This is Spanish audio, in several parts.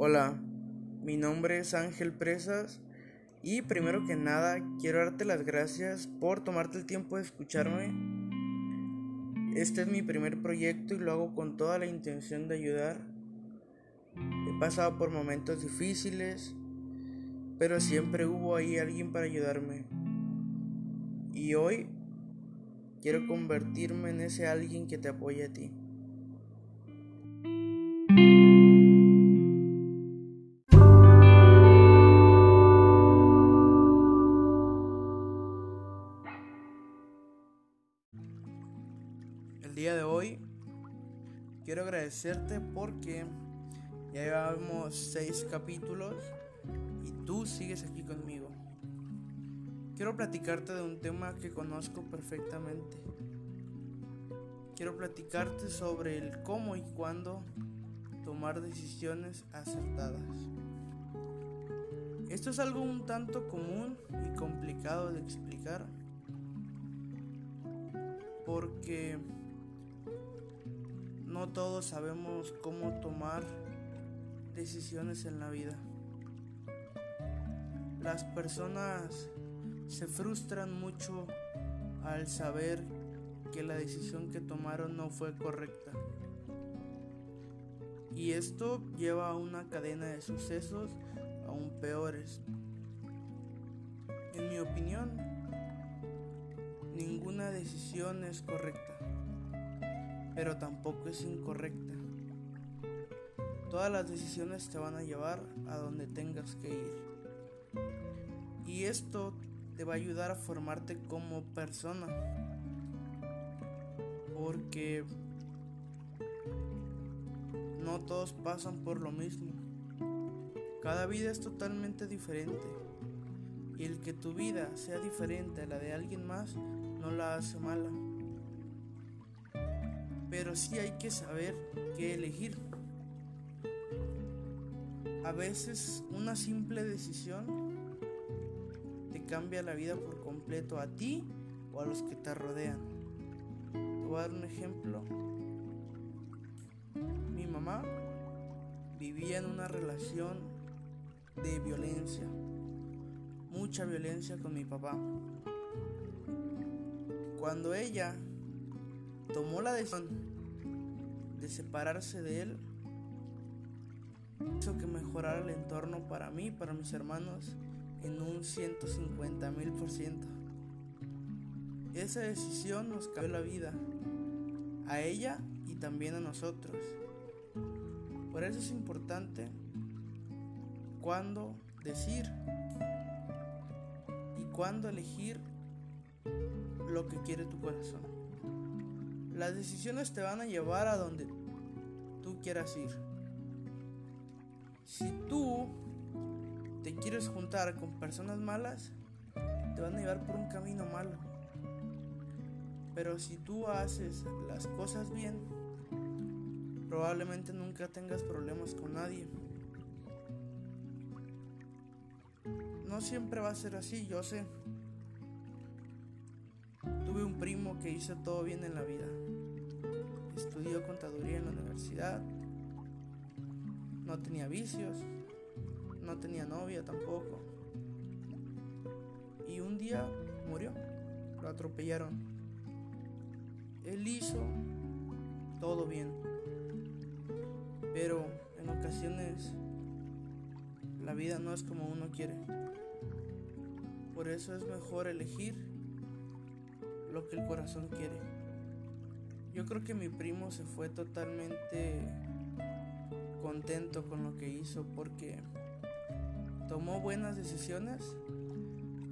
Hola, mi nombre es Ángel Presas y primero que nada quiero darte las gracias por tomarte el tiempo de escucharme. Este es mi primer proyecto y lo hago con toda la intención de ayudar. He pasado por momentos difíciles, pero siempre hubo ahí alguien para ayudarme. Y hoy quiero convertirme en ese alguien que te apoya a ti. Día de hoy quiero agradecerte porque ya llevamos seis capítulos y tú sigues aquí conmigo. Quiero platicarte de un tema que conozco perfectamente. Quiero platicarte sobre el cómo y cuándo tomar decisiones acertadas. Esto es algo un tanto común y complicado de explicar porque no todos sabemos cómo tomar decisiones en la vida. Las personas se frustran mucho al saber que la decisión que tomaron no fue correcta. Y esto lleva a una cadena de sucesos aún peores. En mi opinión, ninguna decisión es correcta, pero tampoco es incorrecta. Todas las decisiones te van a llevar a donde tengas que ir. Y esto te va a ayudar a formarte como persona. Porque no todos pasan por lo mismo. Cada vida es totalmente diferente. Y el que tu vida sea diferente a la de alguien más no la hace mala. Pero sí hay que saber qué elegir. A veces una simple decisión te cambia la vida por completo a ti o a los que te rodean. Te voy a dar un ejemplo. Mi mamá vivía en una relación de violencia, mucha violencia con mi papá. Cuando ella tomó la decisión de separarse de él, hizo que mejorara el entorno para mí, para mis hermanos, en un 150 mil por ciento. Esa decisión nos cambió la vida, a ella y también a nosotros. Por eso es importante cuándo decir y cuándo elegir lo que quiere tu corazón. Las decisiones te van a llevar a donde tú quieras ir. Si tú te quieres juntar con personas malas, te van a llevar por un camino malo. Pero si tú haces las cosas bien, probablemente nunca tengas problemas con nadie. No siempre va a ser así, yo sé. Tuve un primo que hizo todo bien en la vida. Estudió contaduría en la universidad. No tenía vicios. No tenía novia tampoco. Y un día murió. Lo atropellaron. Él hizo todo bien. Pero en ocasiones la vida no es como uno quiere. Por eso es mejor elegir lo que el corazón quiere. Yo creo que mi primo se fue totalmente contento con lo que hizo porque tomó buenas decisiones,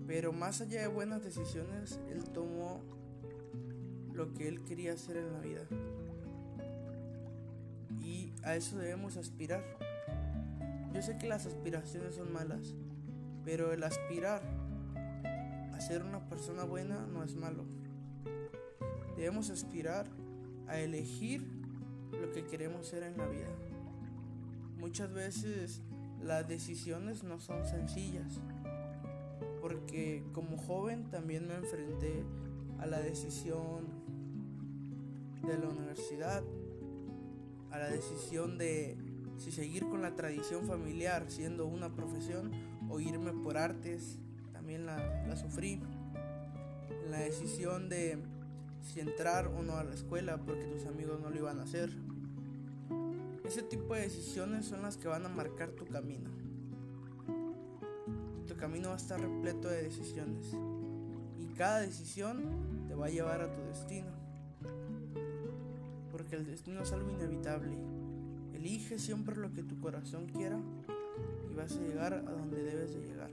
pero más allá de buenas decisiones, él tomó lo que él quería hacer en la vida. Y a eso debemos aspirar. Yo sé que las aspiraciones son malas, pero el aspirar a ser una persona buena no es malo. Debemos aspirar a elegir lo que queremos ser en la vida. Muchas veces las decisiones no son sencillas, porque como joven también me enfrenté a la decisión de la universidad, a la decisión de si seguir con la tradición familiar siendo una profesión o irme por artes, también la, la sufrí. La decisión de si entrar o no a la escuela porque tus amigos no lo iban a hacer. Ese tipo de decisiones son las que van a marcar tu camino. Tu camino va a estar repleto de decisiones y cada decisión te va a llevar a tu destino. Porque el destino es algo inevitable. Elige siempre lo que tu corazón quiera y vas a llegar a donde debes de llegar.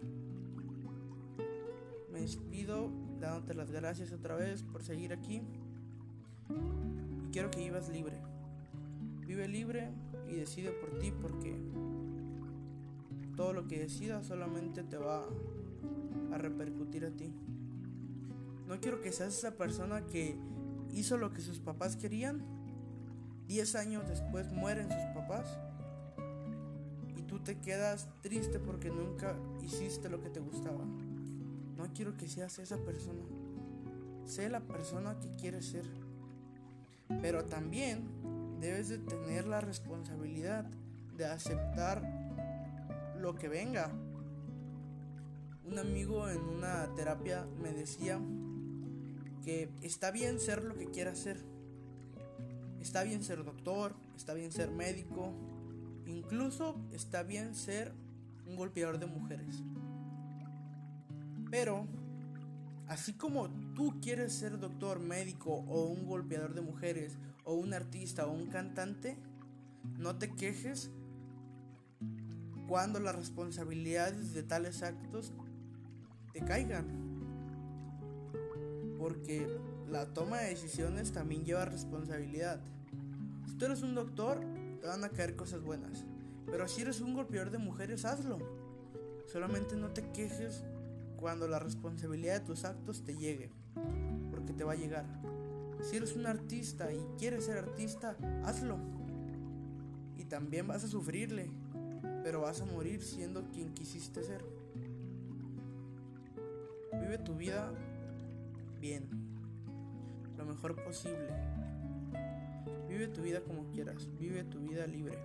Me despido dándote las gracias otra vez por seguir aquí. Y quiero que vivas libre. Vive libre y decide por ti porque todo lo que decidas solamente te va a repercutir a ti. No quiero que seas esa persona que hizo lo que sus papás querían. Diez años después mueren sus papás. Y tú te quedas triste porque nunca hiciste lo que te gustaba. No quiero que seas esa persona. Sé la persona que quieres ser. Pero también debes de tener la responsabilidad de aceptar lo que venga. Un amigo en una terapia me decía que está bien ser lo que quieras ser. Está bien ser doctor, está bien ser médico, incluso está bien ser un golpeador de mujeres. Pero, así como tú quieres ser doctor, médico o un golpeador de mujeres o un artista o un cantante, no te quejes cuando las responsabilidades de tales actos te caigan. Porque la toma de decisiones también lleva responsabilidad. Si tú eres un doctor, te van a caer cosas buenas. Pero si eres un golpeador de mujeres, hazlo. Solamente no te quejes cuando la responsabilidad de tus actos te llegue, porque te va a llegar. Si eres un artista y quieres ser artista, hazlo. Y también vas a sufrirle, pero vas a morir siendo quien quisiste ser. Vive tu vida bien, lo mejor posible. Vive tu vida como quieras, vive tu vida libre.